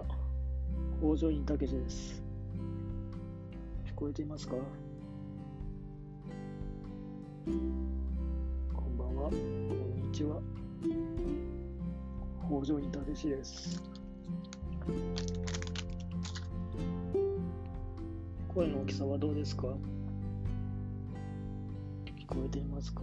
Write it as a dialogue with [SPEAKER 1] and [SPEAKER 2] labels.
[SPEAKER 1] あ。工場員たけしです。聞こえていますか？こんばんは。こんにちは。工場員たけしです。声の大きさはどうですか？聞こえていますか？